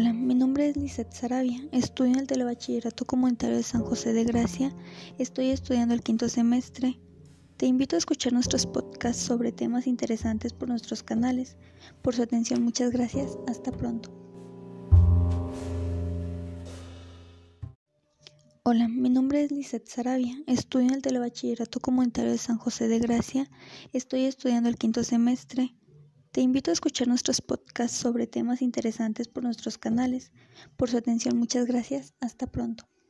Hola, mi nombre es Lizeth Sarabia, estudio en el Telebachillerato Comunitario de San José de Gracia, estoy estudiando el quinto semestre. Te invito a escuchar nuestros podcasts sobre temas interesantes por nuestros canales. Por su atención, muchas gracias, hasta pronto. Hola, mi nombre es Lizeth Sarabia, estudio en el Telebachillerato Comunitario de San José de Gracia, estoy estudiando el quinto semestre. Te invito a escuchar nuestros podcasts sobre temas interesantes por nuestros canales. Por su atención, muchas gracias. Hasta pronto.